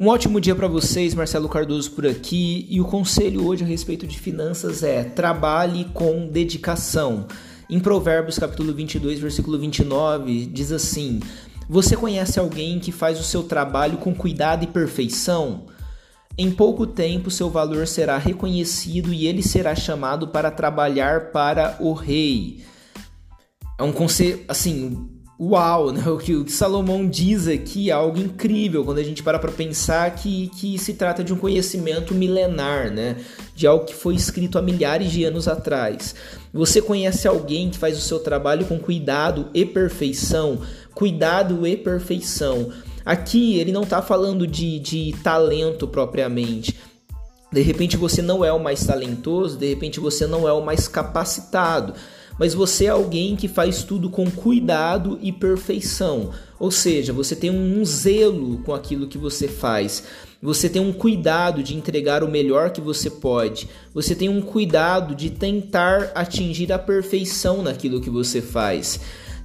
Um ótimo dia para vocês, Marcelo Cardoso por aqui, e o conselho hoje a respeito de finanças é: trabalhe com dedicação. Em Provérbios capítulo 22, versículo 29, diz assim: Você conhece alguém que faz o seu trabalho com cuidado e perfeição? Em pouco tempo seu valor será reconhecido e ele será chamado para trabalhar para o rei. É um conselho, assim, uau, né? O que, o que Salomão diz aqui é algo incrível quando a gente para para pensar que, que se trata de um conhecimento milenar, né? De algo que foi escrito há milhares de anos atrás. Você conhece alguém que faz o seu trabalho com cuidado e perfeição? Cuidado e perfeição. Aqui ele não está falando de, de talento propriamente. De repente você não é o mais talentoso, de repente você não é o mais capacitado mas você é alguém que faz tudo com cuidado e perfeição. Ou seja, você tem um zelo com aquilo que você faz. Você tem um cuidado de entregar o melhor que você pode. Você tem um cuidado de tentar atingir a perfeição naquilo que você faz.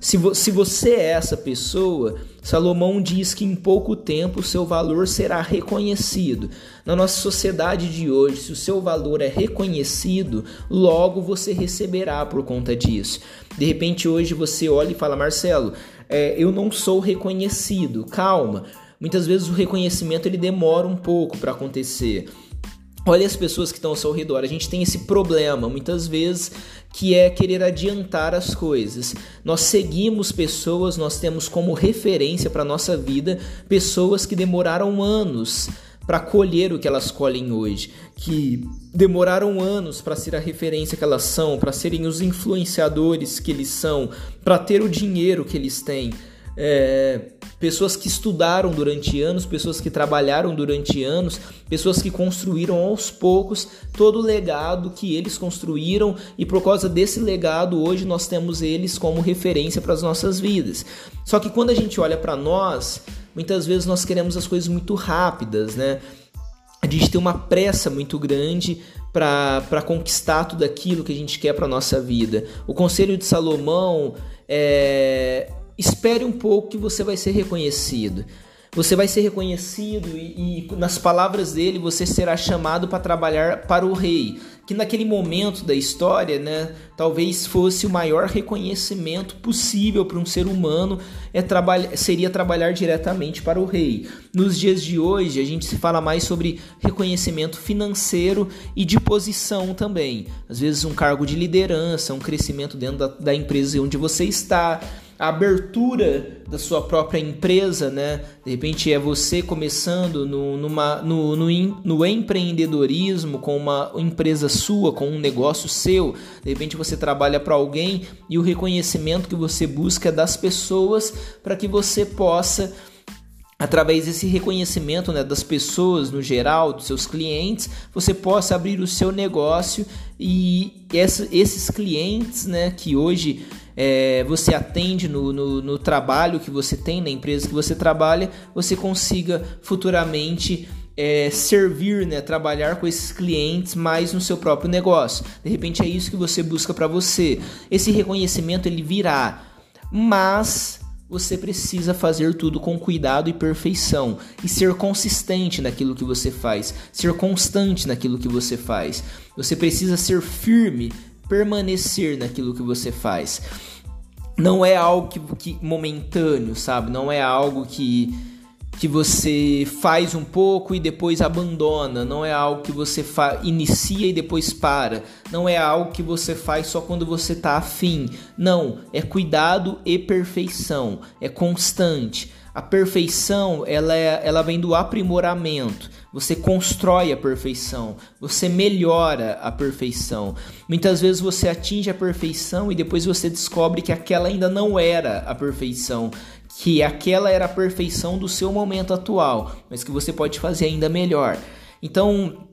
Se, vo se você é essa pessoa, Salomão diz que em pouco tempo o seu valor será reconhecido. Na nossa sociedade de hoje, se o seu valor é reconhecido, logo você receberá por conta disso. De repente, hoje você olha e fala: Marcelo, é, eu não sou reconhecido. Calma. Muitas vezes o reconhecimento ele demora um pouco para acontecer. Olha as pessoas que estão ao seu redor. A gente tem esse problema muitas vezes que é querer adiantar as coisas. Nós seguimos pessoas, nós temos como referência para nossa vida pessoas que demoraram anos para colher o que elas colhem hoje, que demoraram anos para ser a referência que elas são, para serem os influenciadores que eles são, para ter o dinheiro que eles têm. É, pessoas que estudaram durante anos, pessoas que trabalharam durante anos, pessoas que construíram aos poucos todo o legado que eles construíram e por causa desse legado hoje nós temos eles como referência para as nossas vidas. Só que quando a gente olha para nós, muitas vezes nós queremos as coisas muito rápidas, né? A gente tem uma pressa muito grande para conquistar tudo aquilo que a gente quer para nossa vida. O conselho de Salomão é espere um pouco que você vai ser reconhecido. Você vai ser reconhecido e, e nas palavras dele você será chamado para trabalhar para o rei, que naquele momento da história, né, talvez fosse o maior reconhecimento possível para um ser humano é trabalhar, seria trabalhar diretamente para o rei. Nos dias de hoje a gente se fala mais sobre reconhecimento financeiro e de posição também. Às vezes um cargo de liderança, um crescimento dentro da, da empresa onde você está a abertura da sua própria empresa, né? De repente é você começando no, numa, no, no, no, empreendedorismo com uma empresa sua, com um negócio seu. De repente você trabalha para alguém e o reconhecimento que você busca é das pessoas para que você possa através desse reconhecimento né, das pessoas no geral, dos seus clientes, você possa abrir o seu negócio e esses clientes né, que hoje é, você atende no, no, no, trabalho que você tem, na empresa que você trabalha, você consiga futuramente é, servir, né, trabalhar com esses clientes mais no seu próprio negócio. De repente é isso que você busca para você. Esse reconhecimento ele virá, mas você precisa fazer tudo com cuidado e perfeição e ser consistente naquilo que você faz, ser constante naquilo que você faz. Você precisa ser firme permanecer naquilo que você faz. Não é algo que, que momentâneo, sabe? Não é algo que que você faz um pouco e depois abandona, não é algo que você inicia e depois para, não é algo que você faz só quando você está afim. Não, é cuidado e perfeição, é constante. A perfeição, ela, é, ela vem do aprimoramento. Você constrói a perfeição, você melhora a perfeição. Muitas vezes você atinge a perfeição e depois você descobre que aquela ainda não era a perfeição, que aquela era a perfeição do seu momento atual, mas que você pode fazer ainda melhor. Então,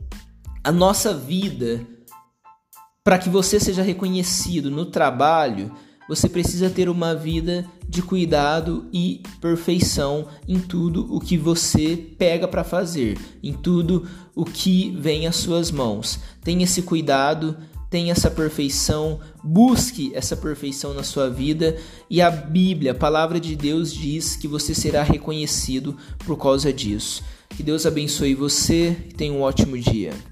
a nossa vida, para que você seja reconhecido no trabalho, você precisa ter uma vida de cuidado e perfeição em tudo o que você pega para fazer, em tudo o que vem às suas mãos. Tenha esse cuidado, tenha essa perfeição, busque essa perfeição na sua vida e a Bíblia, a palavra de Deus diz que você será reconhecido por causa disso. Que Deus abençoe você e tenha um ótimo dia.